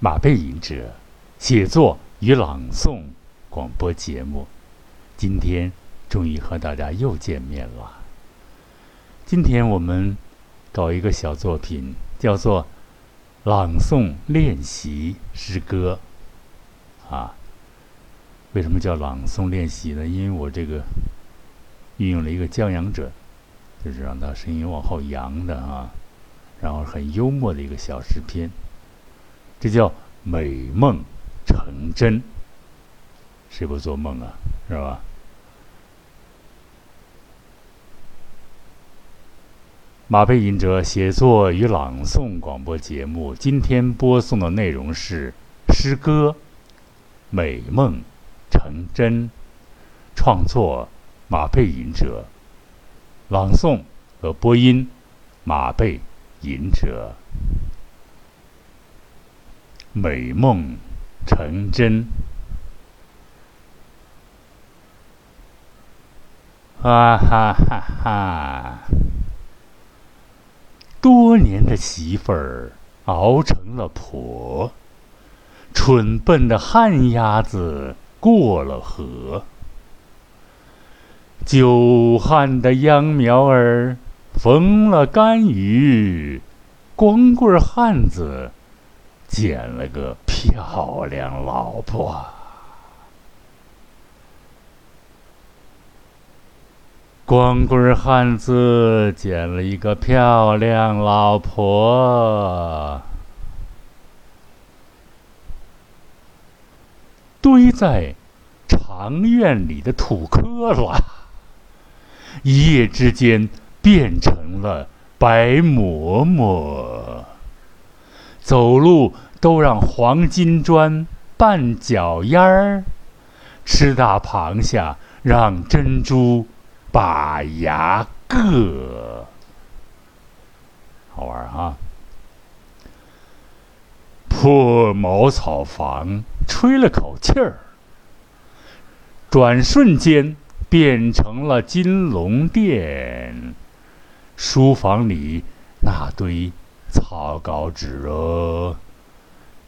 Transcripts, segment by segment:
马背吟者写作与朗诵广播节目。今天终于和大家又见面了。今天我们搞一个小作品，叫做朗诵练习诗歌。啊，为什么叫朗诵练习呢？因为我这个运用了一个降扬者，就是让他声音往后扬的啊，然后很幽默的一个小诗篇。这叫美梦成真。谁不做梦啊？是吧？马背吟者写作与朗诵广播节目，今天播送的内容是诗歌《美梦成真》，创作马背吟者，朗诵和播音马背吟者，《美梦成真》啊哈哈哈！多年的媳妇儿熬成了婆，蠢笨的旱鸭子过了河，久旱的秧苗儿逢了甘雨，光棍汉子捡了个漂亮老婆。光棍汉子捡了一个漂亮老婆，堆在长院里的土坷垃，一夜之间变成了白馍馍。走路都让黄金砖绊脚丫儿，吃大螃蟹让珍珠。把牙硌，好玩啊！破茅草房吹了口气儿，转瞬间变成了金龙殿。书房里那堆草稿纸哦，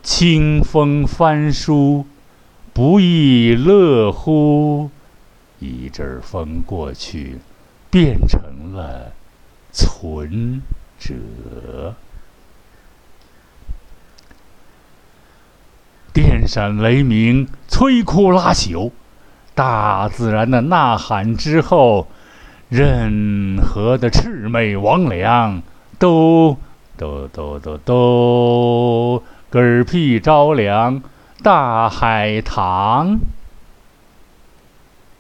清风翻书，不亦乐乎？一阵风过去，变成了存折。电闪雷鸣，摧枯拉朽，大自然的呐喊之后，任何的魑魅魍魉都都都都都嗝屁着凉，大海棠。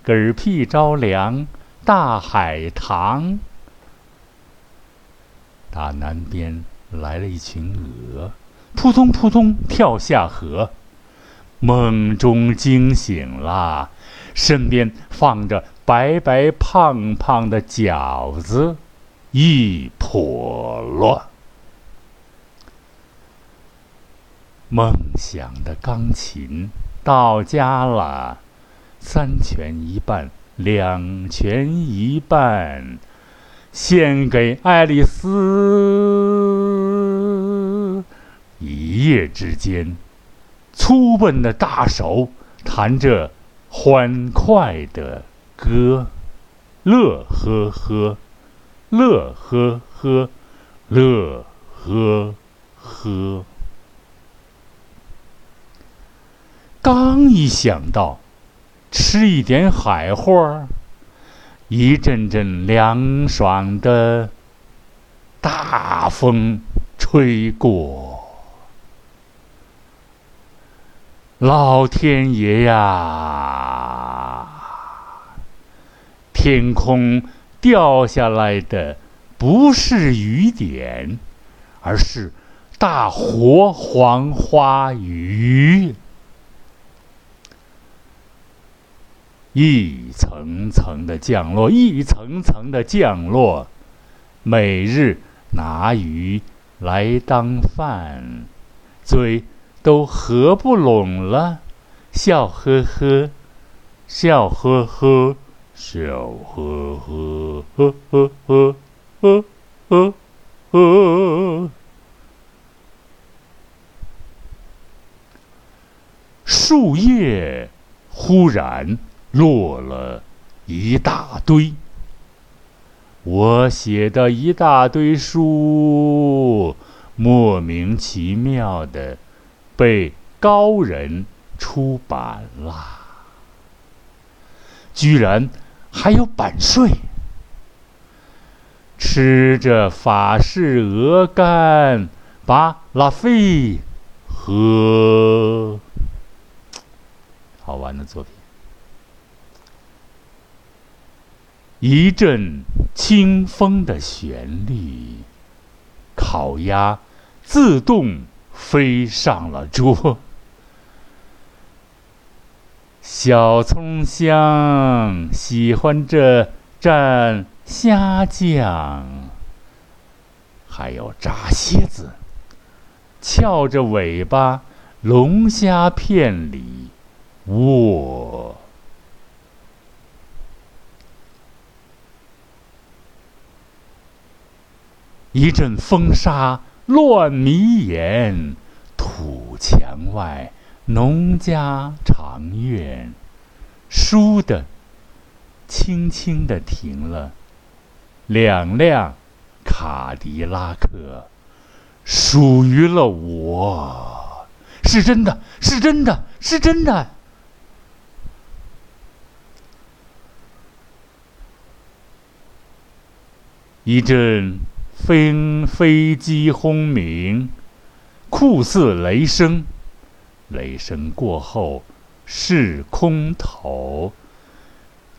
嗝屁着凉，大海棠。大南边来了一群鹅，扑通扑通跳下河。梦中惊醒了，身边放着白白胖胖的饺子，一笸箩。梦想的钢琴到家了。三全一半，两全一半，献给爱丽丝。一夜之间，粗笨的大手弹着欢快的歌，乐呵呵，乐呵呵，乐呵呵。刚一想到。吃一点海货，一阵阵凉爽的大风吹过，老天爷呀！天空掉下来的不是雨点，而是大活黄花鱼。一层层的降落，一层层的降落。每日拿鱼来当饭，嘴都合不拢了，笑呵呵，笑呵呵，笑呵呵，呵呵呵，呵呵呵。树叶忽然落了一大堆。我写的一大堆书，莫名其妙的被高人出版了，居然还有版税。吃着法式鹅肝，把拉菲喝。好玩的作品。一阵清风的旋律，烤鸭自动飞上了桌。小葱香喜欢这蘸虾酱，还有炸蝎子，翘着尾巴，龙虾片里卧。一阵风沙乱迷眼，土墙外农家长院，倏地，轻轻地停了两辆卡迪拉克，属于了我，是真的，是真的，是真的。一阵。飞飞机轰鸣，酷似雷声。雷声过后是空投。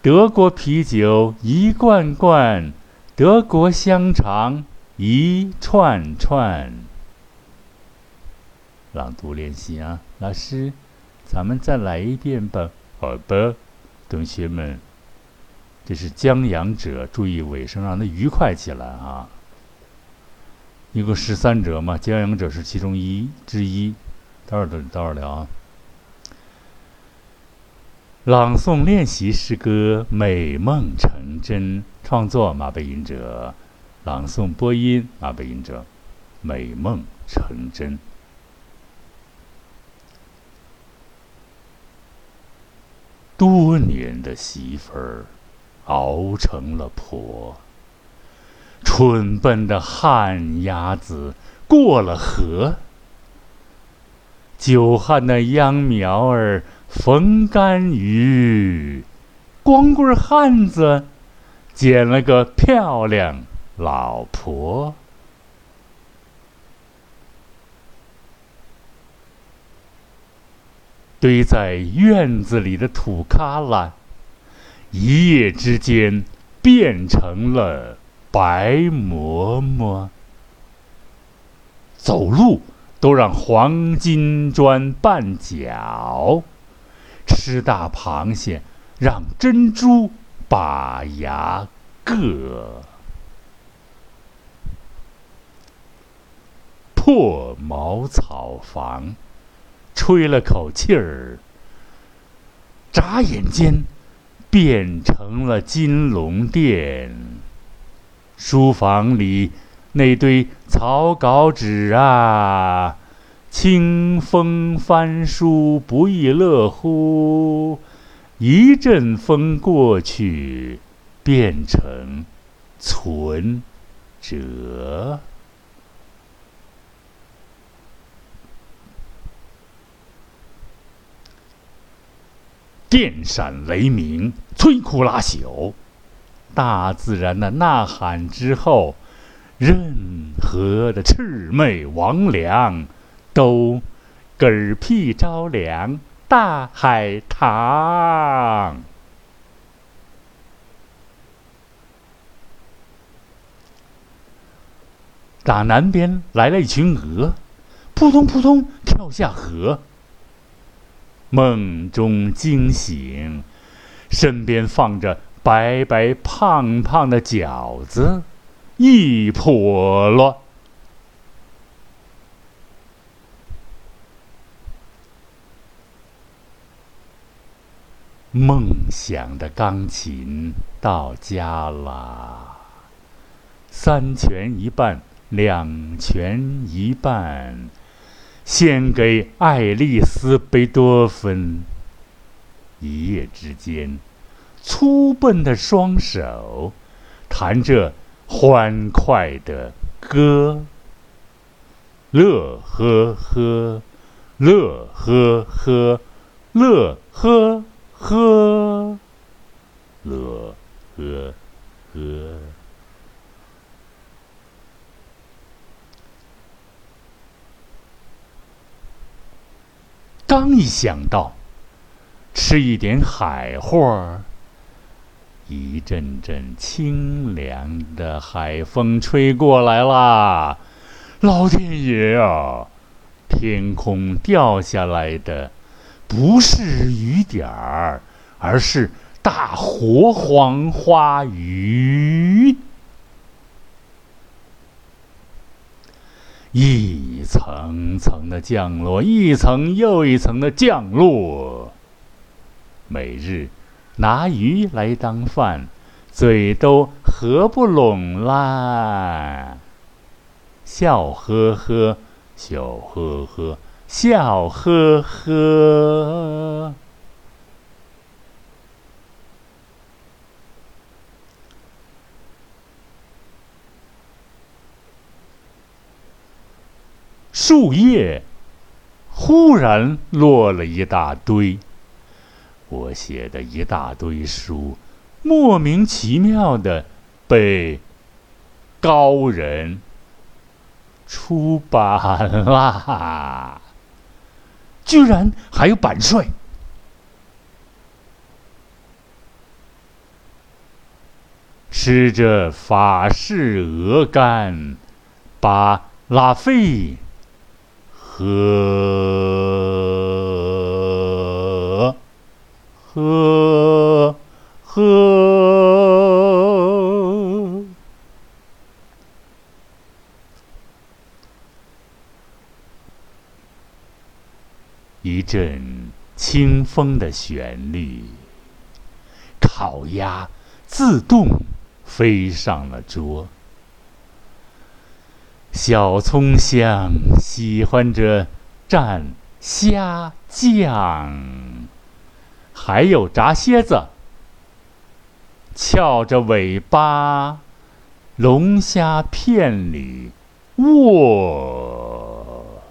德国啤酒一罐罐，德国香肠一串串。朗读练习啊，老师，咱们再来一遍吧。好的，同学们，这是将阳者，注意尾声，让它愉快起来啊。一共十三者嘛，将阳者是其中一之一。待会儿等，待会儿聊啊。朗诵练习诗歌《美梦成真》，创作马背吟者，朗诵播音马背吟者，《美梦成真》。多年的媳妇儿，熬成了婆。蠢笨的旱鸭子过了河，久旱的秧苗儿逢甘雨，光棍汉子捡了个漂亮老婆。堆在院子里的土旮旯，一夜之间变成了。白馍馍，走路都让黄金砖绊脚，吃大螃蟹让珍珠把牙硌，破茅草房，吹了口气儿，眨眼间变成了金龙殿。书房里那堆草稿纸啊，清风翻书不亦乐乎？一阵风过去，变成存折。电闪雷鸣，摧枯拉朽。大自然的呐喊之后，任何的魑魅魍魉都嗝屁着凉。大海棠，打南边来了一群鹅，扑通扑通跳下河。梦中惊醒，身边放着。白白胖胖的饺子，一破了。梦想的钢琴到家了，三全一半，两全一半，献给爱丽丝·贝多芬。一夜之间，粗笨的双手弹着欢快的歌，乐呵呵，乐呵呵，乐呵呵，乐呵呵。刚一想到吃一点海货，一阵阵清凉的海风吹过来啦！老天爷啊，天空掉下来的不是雨点儿，而是大活黄花鱼。一层层的降落，一层又一层的降落。每日拿鱼来当饭，嘴都合不拢啦。笑呵呵，笑呵呵，笑呵呵。树叶忽然落了一大堆，我写的一大堆书，莫名其妙的被高人出版啦！居然还有版税，吃着法式鹅肝，把拉菲。喝，喝，喝！一阵清风的旋律，烤鸭自动飞上了桌。小葱香喜欢着蘸虾酱，还有炸蝎子，翘着尾巴，龙虾片里卧。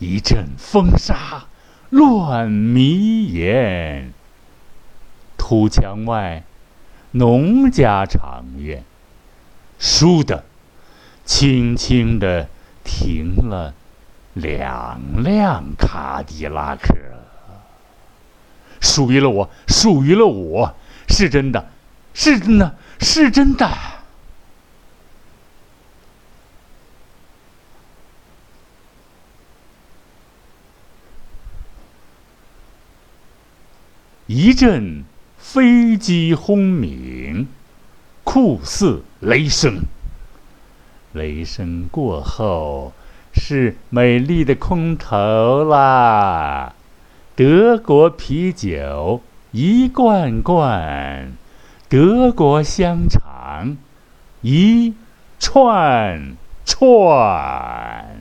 一阵风沙乱迷眼，土墙外农家长院，倏地，轻轻地停了两辆卡迪拉克。属于了我，属于了我，是真的，是真的，是真的。一阵飞机轰鸣，酷似雷声。雷声过后，是美丽的空投啦！德国啤酒一罐罐，德国香肠一串串。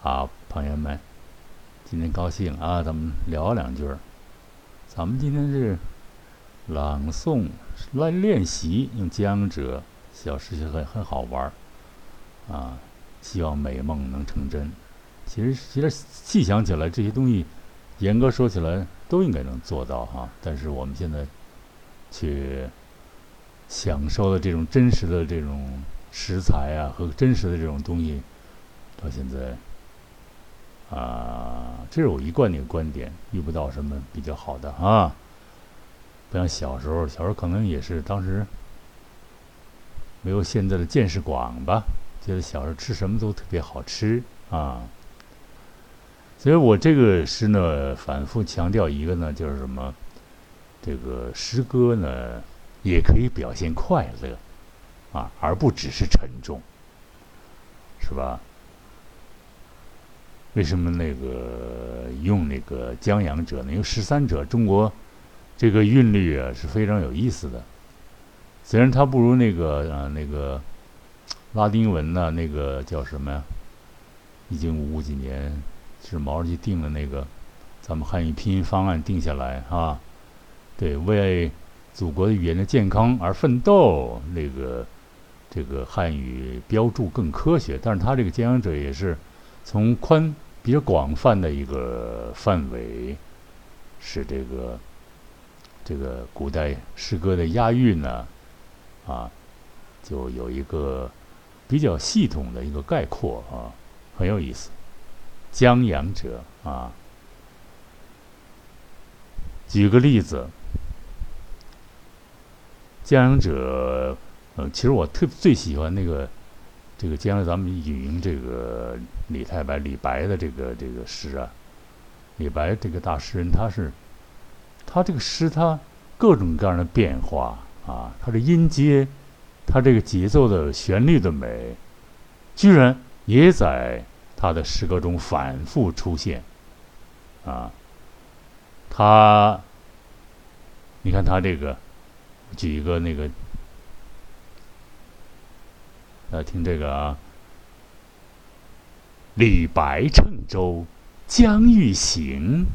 好，朋友们。今天高兴啊，咱们聊两句儿。咱们今天是朗诵来练习，用江浙小诗情很很好玩儿啊。希望美梦能成真。其实，其实细想起来，这些东西严格说起来都应该能做到哈。但是我们现在却享受的这种真实的这种食材啊和真实的这种东西，到现在。啊，这是我一贯的观点，遇不到什么比较好的啊。不像小时候，小时候可能也是当时没有现在的见识广吧，觉得小时候吃什么都特别好吃啊。所以我这个诗呢，反复强调一个呢，就是什么，这个诗歌呢也可以表现快乐啊，而不只是沉重，是吧？为什么那个用那个江洋者呢？因为十三者中国这个韵律啊是非常有意思的，虽然它不如那个啊那个拉丁文呢，那个叫什么呀？已经五几年是毛主席定了那个咱们汉语拼音方案定下来啊，对，为祖国的语言的健康而奋斗，那个这个汉语标注更科学，但是它这个江洋者也是从宽。比较广泛的一个范围，是这个这个古代诗歌的押韵呢，啊，就有一个比较系统的一个概括啊，很有意思。江阳者啊，举个例子，江阳者，嗯，其实我特最喜欢那个。这个将来咱们引用这个李太白、李白的这个这个诗啊，李白这个大诗人，他是他这个诗，他各种各样的变化啊，他的音阶，他这个节奏的旋律的美，居然也在他的诗歌中反复出现啊。他，你看他这个，举一个那个。来听这个啊！李白乘舟将欲行，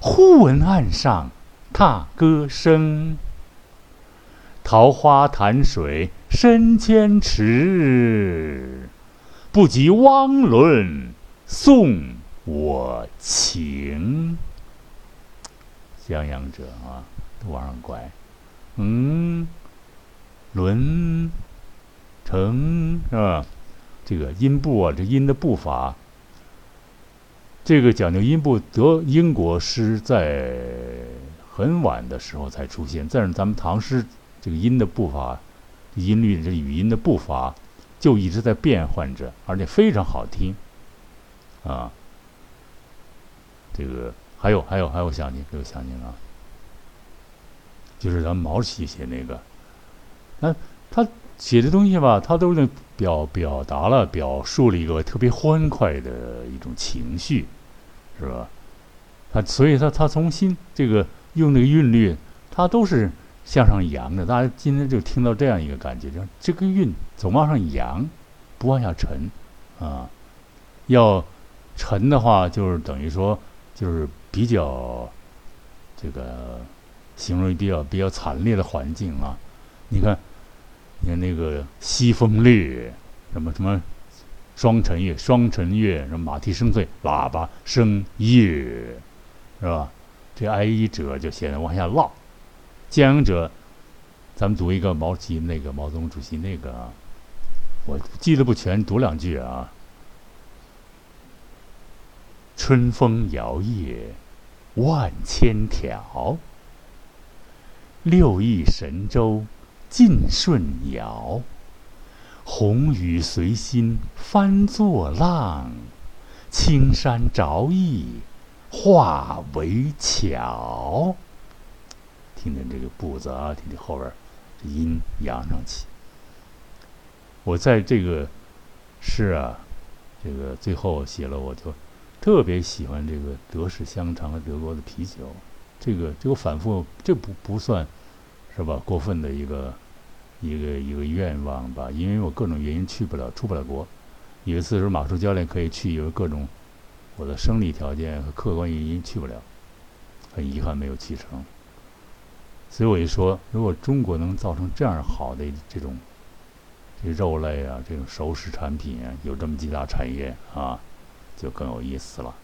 忽闻岸上踏歌声。桃花潭水深千尺，不及汪伦送我情。襄阳者啊，都往上拐，嗯，伦。成是吧？这个音部啊，这音的步伐，这个讲究音部。德英国诗在很晚的时候才出现，但是咱们唐诗这个音的步伐、音律、这语音的步伐就一直在变换着，而且非常好听啊。这个还有还有还有，想起，我想起了，就是咱们毛主席写那个，那他。写的东西吧，他都能表表达了，表述了一个特别欢快的一种情绪，是吧？他所以，他他从新这个用那个韵律，他都是向上扬的。大家今天就听到这样一个感觉，就这个韵总往上扬，不往下沉啊。要沉的话，就是等于说，就是比较这个形容比较比较惨烈的环境啊。你看。你看那个西风烈，什么什么，双尘月，双尘月，什么马蹄声碎，喇叭声夜，是吧？这哀者就显得往下落，江洋者，咱们读一个毛主席那个毛泽东主席那个，我记得不全，读两句啊。春风摇曳万千条，六亿神州。尽顺摇，红雨随心翻作浪，青山着意化为桥。听听这个步子啊，听听后边音扬上去。我在这个诗啊，这个最后写了，我就特别喜欢这个德式香肠和德国的啤酒。这个这个反复，这不不算。是吧？过分的一个一个一个愿望吧，因为我各种原因去不了，出不了国。有一次是马术教练可以去，有各种我的生理条件和客观原因去不了，很遗憾没有去成。所以我一说，如果中国能造成这样好的这种这肉类啊，这种熟食产品啊，有这么几大产业啊，就更有意思了。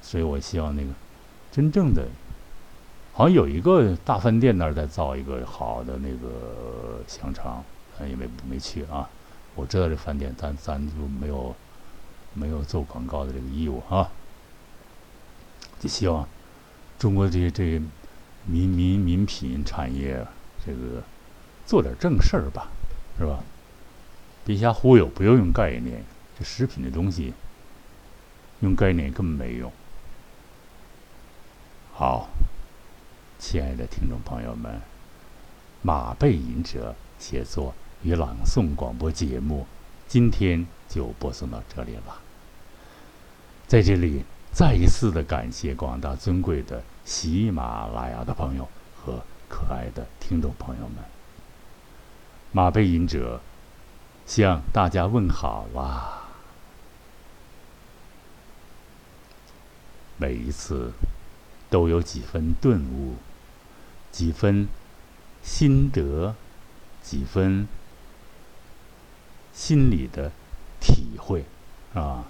所以我希望那个真正的。好像有一个大饭店那儿在造一个好的那个香肠，因为没去啊。我知道这饭店，咱咱就没有没有做广告的这个义务啊。就希望中国这这民民民品产业，这个做点正事儿吧，是吧？别瞎忽悠，不要用概念。这食品的东西用概念根本没用。好。亲爱的听众朋友们，马背吟者写作与朗诵广播节目，今天就播送到这里了。在这里再一次的感谢广大尊贵的喜马拉雅的朋友和可爱的听众朋友们。马背吟者向大家问好啦！每一次都有几分顿悟，几分心得，几分心里的体会啊！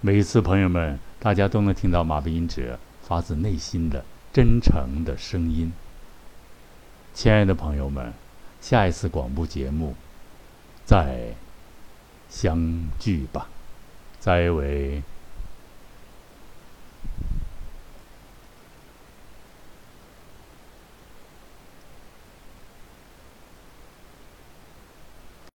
每一次，朋友们，大家都能听到马背吟者发自内心的真诚的声音。亲爱的朋友们。下一次广播节目，再相聚吧。再为